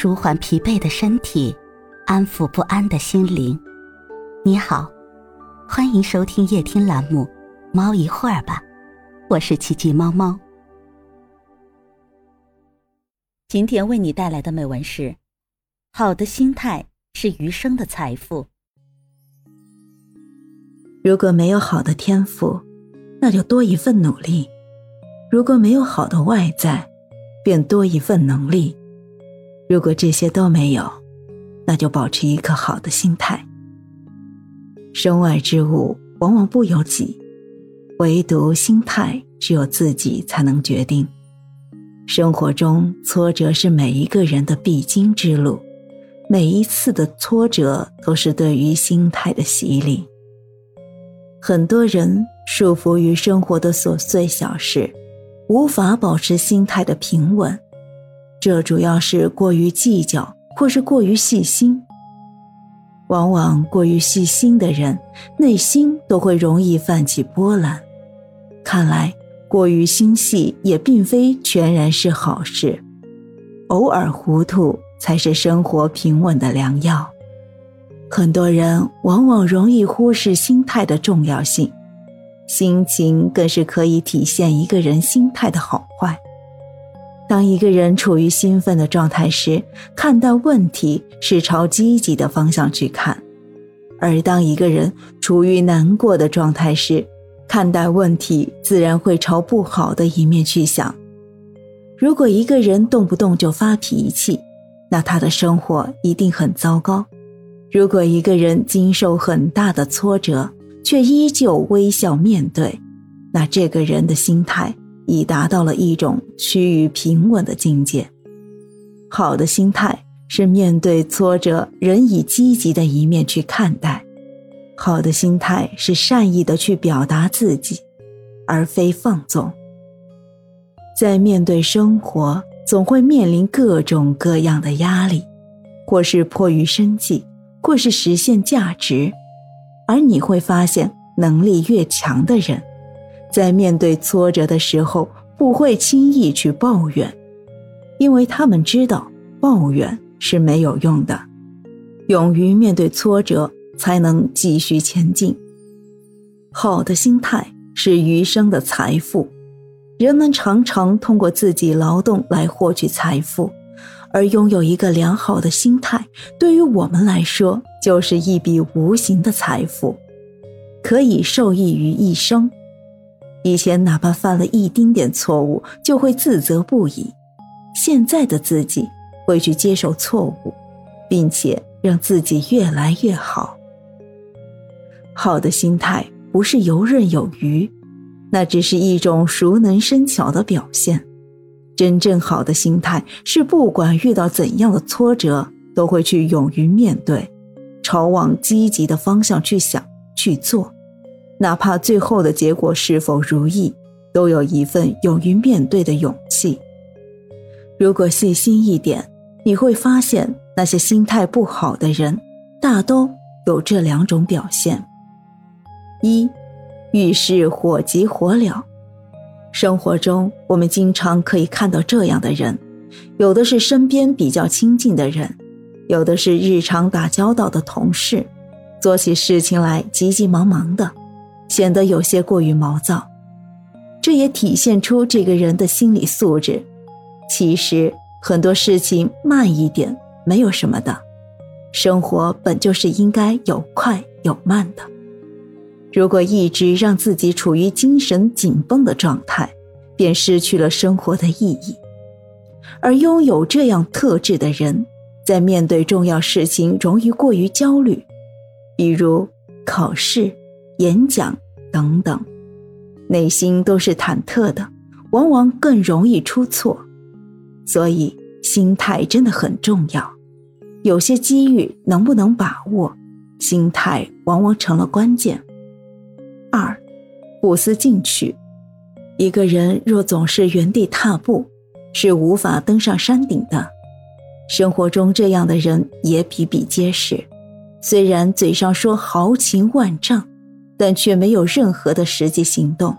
舒缓疲惫的身体，安抚不安的心灵。你好，欢迎收听夜听栏目《猫一会儿吧》，我是奇迹猫猫。今天为你带来的美文是：好的心态是余生的财富。如果没有好的天赋，那就多一份努力；如果没有好的外在，便多一份能力。如果这些都没有，那就保持一颗好的心态。身外之物往往不由己，唯独心态只有自己才能决定。生活中挫折是每一个人的必经之路，每一次的挫折都是对于心态的洗礼。很多人束缚于生活的琐碎小事，无法保持心态的平稳。这主要是过于计较，或是过于细心。往往过于细心的人，内心都会容易泛起波澜。看来，过于心细也并非全然是好事。偶尔糊涂，才是生活平稳的良药。很多人往往容易忽视心态的重要性，心情更是可以体现一个人心态的好坏。当一个人处于兴奋的状态时，看待问题是朝积极的方向去看；而当一个人处于难过的状态时，看待问题自然会朝不好的一面去想。如果一个人动不动就发脾气，那他的生活一定很糟糕；如果一个人经受很大的挫折，却依旧微笑面对，那这个人的心态。已达到了一种趋于平稳的境界。好的心态是面对挫折，仍以积极的一面去看待；好的心态是善意的去表达自己，而非放纵。在面对生活，总会面临各种各样的压力，或是迫于生计，或是实现价值，而你会发现，能力越强的人。在面对挫折的时候，不会轻易去抱怨，因为他们知道抱怨是没有用的。勇于面对挫折，才能继续前进。好的心态是余生的财富。人们常常通过自己劳动来获取财富，而拥有一个良好的心态，对于我们来说就是一笔无形的财富，可以受益于一生。以前哪怕犯了一丁点错误，就会自责不已；现在的自己会去接受错误，并且让自己越来越好。好的心态不是游刃有余，那只是一种熟能生巧的表现。真正好的心态是不管遇到怎样的挫折，都会去勇于面对，朝往积极的方向去想去做。哪怕最后的结果是否如意，都有一份勇于面对的勇气。如果细心一点，你会发现那些心态不好的人，大都有这两种表现：一，遇事火急火燎。生活中，我们经常可以看到这样的人，有的是身边比较亲近的人，有的是日常打交道的同事，做起事情来急急忙忙的。显得有些过于毛躁，这也体现出这个人的心理素质。其实很多事情慢一点没有什么的，生活本就是应该有快有慢的。如果一直让自己处于精神紧绷的状态，便失去了生活的意义。而拥有这样特质的人，在面对重要事情容易过于焦虑，比如考试。演讲等等，内心都是忐忑的，往往更容易出错，所以心态真的很重要。有些机遇能不能把握，心态往往成了关键。二，不思进取。一个人若总是原地踏步，是无法登上山顶的。生活中这样的人也比比皆是，虽然嘴上说豪情万丈。但却没有任何的实际行动。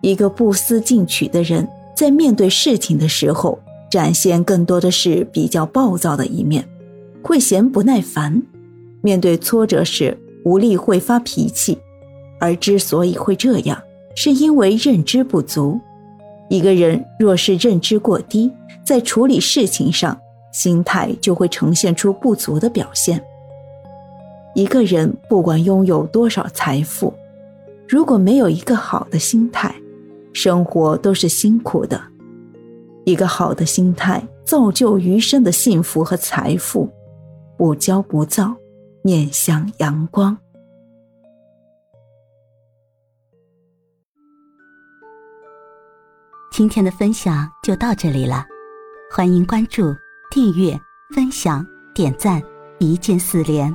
一个不思进取的人，在面对事情的时候，展现更多的是比较暴躁的一面，会嫌不耐烦，面对挫折时无力会发脾气，而之所以会这样，是因为认知不足。一个人若是认知过低，在处理事情上，心态就会呈现出不足的表现。一个人不管拥有多少财富，如果没有一个好的心态，生活都是辛苦的。一个好的心态，造就余生的幸福和财富。不骄不躁，面向阳光。今天的分享就到这里了，欢迎关注、订阅、分享、点赞，一键四连，